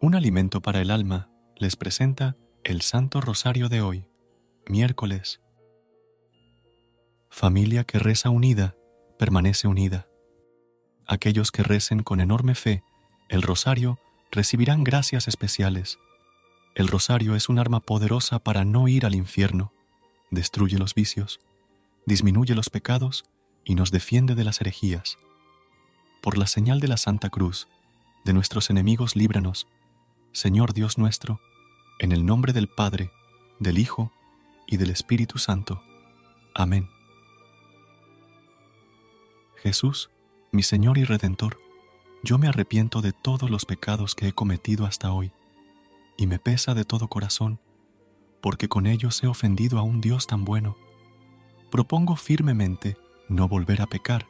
Un alimento para el alma les presenta el Santo Rosario de hoy, miércoles. Familia que reza unida, permanece unida. Aquellos que recen con enorme fe el rosario recibirán gracias especiales. El rosario es un arma poderosa para no ir al infierno, destruye los vicios, disminuye los pecados y nos defiende de las herejías. Por la señal de la Santa Cruz, de nuestros enemigos líbranos, Señor Dios nuestro, en el nombre del Padre, del Hijo y del Espíritu Santo. Amén. Jesús, mi Señor y Redentor, yo me arrepiento de todos los pecados que he cometido hasta hoy, y me pesa de todo corazón, porque con ellos he ofendido a un Dios tan bueno. Propongo firmemente no volver a pecar,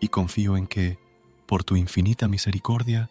y confío en que, por tu infinita misericordia,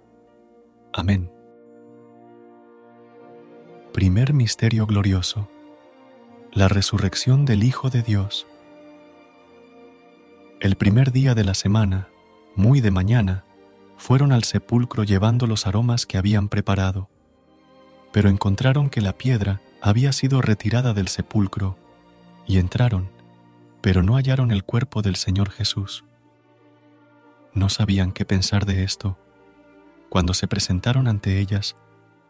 Amén. Primer Misterio Glorioso. La resurrección del Hijo de Dios. El primer día de la semana, muy de mañana, fueron al sepulcro llevando los aromas que habían preparado, pero encontraron que la piedra había sido retirada del sepulcro, y entraron, pero no hallaron el cuerpo del Señor Jesús. No sabían qué pensar de esto cuando se presentaron ante ellas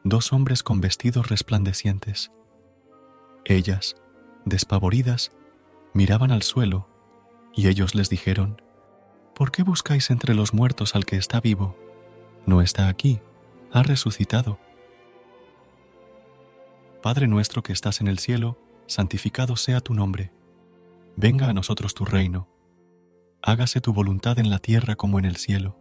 dos hombres con vestidos resplandecientes. Ellas, despavoridas, miraban al suelo, y ellos les dijeron, ¿Por qué buscáis entre los muertos al que está vivo? No está aquí, ha resucitado. Padre nuestro que estás en el cielo, santificado sea tu nombre. Venga a nosotros tu reino. Hágase tu voluntad en la tierra como en el cielo.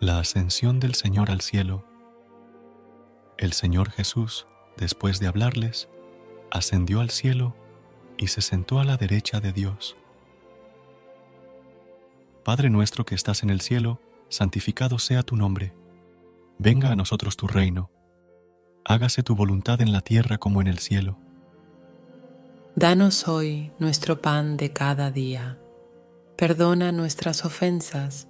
la ascensión del Señor al cielo. El Señor Jesús, después de hablarles, ascendió al cielo y se sentó a la derecha de Dios. Padre nuestro que estás en el cielo, santificado sea tu nombre. Venga a nosotros tu reino. Hágase tu voluntad en la tierra como en el cielo. Danos hoy nuestro pan de cada día. Perdona nuestras ofensas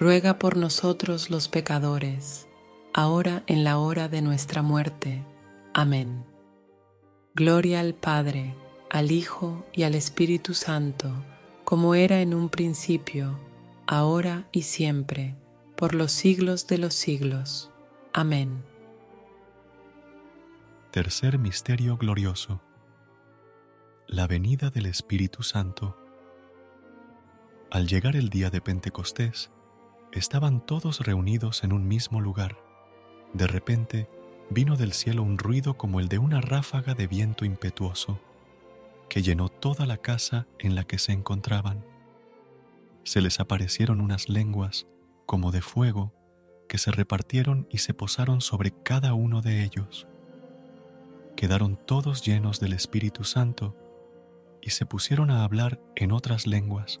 ruega por nosotros los pecadores, ahora en la hora de nuestra muerte. Amén. Gloria al Padre, al Hijo y al Espíritu Santo, como era en un principio, ahora y siempre, por los siglos de los siglos. Amén. Tercer Misterio Glorioso. La venida del Espíritu Santo. Al llegar el día de Pentecostés, estaban todos reunidos en un mismo lugar. De repente vino del cielo un ruido como el de una ráfaga de viento impetuoso, que llenó toda la casa en la que se encontraban. Se les aparecieron unas lenguas como de fuego que se repartieron y se posaron sobre cada uno de ellos. Quedaron todos llenos del Espíritu Santo y se pusieron a hablar en otras lenguas,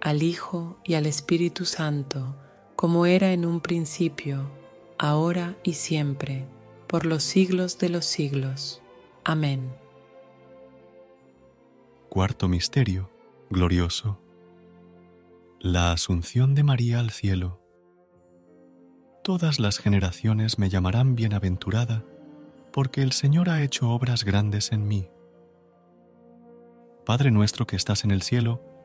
al Hijo y al Espíritu Santo, como era en un principio, ahora y siempre, por los siglos de los siglos. Amén. Cuarto Misterio, glorioso. La Asunción de María al cielo todas las generaciones me llamarán bienaventurada, porque el Señor ha hecho obras grandes en mí. Padre nuestro que estás en el cielo,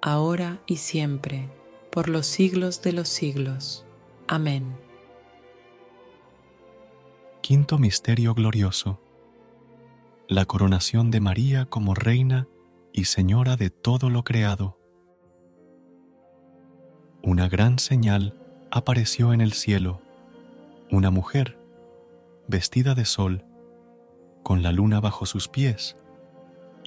ahora y siempre, por los siglos de los siglos. Amén. Quinto Misterio Glorioso. La coronación de María como Reina y Señora de todo lo creado. Una gran señal apareció en el cielo, una mujer vestida de sol, con la luna bajo sus pies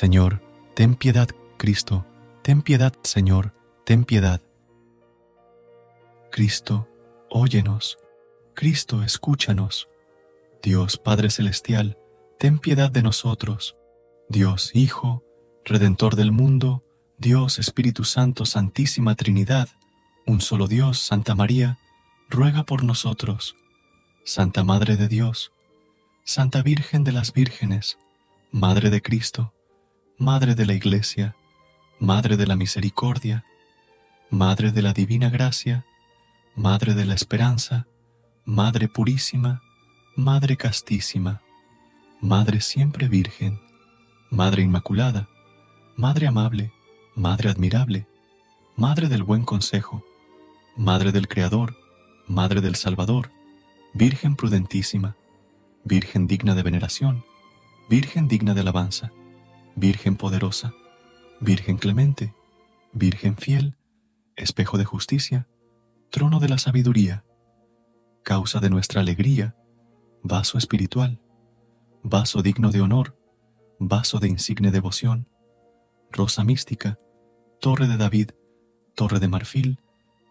Señor, ten piedad, Cristo, ten piedad, Señor, ten piedad. Cristo, óyenos. Cristo, escúchanos. Dios Padre Celestial, ten piedad de nosotros. Dios Hijo, Redentor del mundo, Dios Espíritu Santo, Santísima Trinidad, un solo Dios, Santa María, ruega por nosotros. Santa Madre de Dios, Santa Virgen de las Vírgenes, Madre de Cristo, Madre de la Iglesia, Madre de la Misericordia, Madre de la Divina Gracia, Madre de la Esperanza, Madre Purísima, Madre Castísima, Madre Siempre Virgen, Madre Inmaculada, Madre Amable, Madre Admirable, Madre del Buen Consejo, Madre del Creador, Madre del Salvador, Virgen prudentísima, Virgen digna de veneración, Virgen digna de alabanza, Virgen poderosa, Virgen clemente, Virgen fiel, espejo de justicia, trono de la sabiduría, causa de nuestra alegría, vaso espiritual, vaso digno de honor, vaso de insigne devoción, rosa mística, torre de David, torre de marfil,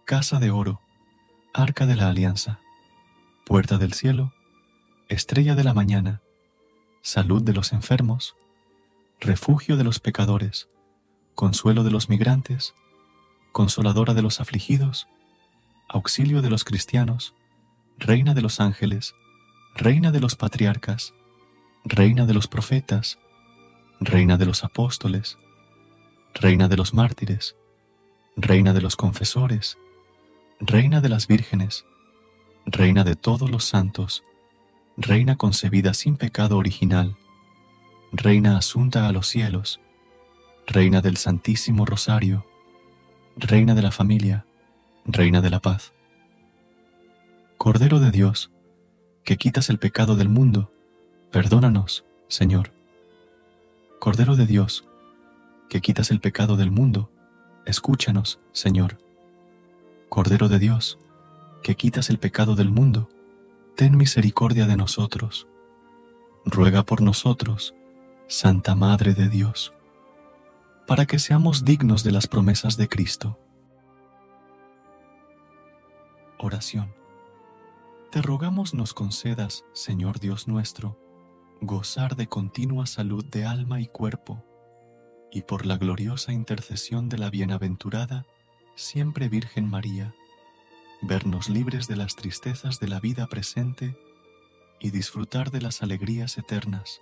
casa de oro, arca de la alianza, puerta del cielo, estrella de la mañana, salud de los enfermos, refugio de los pecadores, consuelo de los migrantes, consoladora de los afligidos, auxilio de los cristianos, reina de los ángeles, reina de los patriarcas, reina de los profetas, reina de los apóstoles, reina de los mártires, reina de los confesores, reina de las vírgenes, reina de todos los santos, reina concebida sin pecado original, reina asunta a los cielos, reina del Santísimo Rosario, reina de la familia, reina de la paz. Cordero de Dios, que quitas el pecado del mundo, perdónanos, Señor. Cordero de Dios, que quitas el pecado del mundo, escúchanos, Señor. Cordero de Dios, que quitas el pecado del mundo, ten misericordia de nosotros. Ruega por nosotros, Santa Madre de Dios, para que seamos dignos de las promesas de Cristo. Oración. Te rogamos nos concedas, Señor Dios nuestro, gozar de continua salud de alma y cuerpo, y por la gloriosa intercesión de la bienaventurada, siempre Virgen María, vernos libres de las tristezas de la vida presente y disfrutar de las alegrías eternas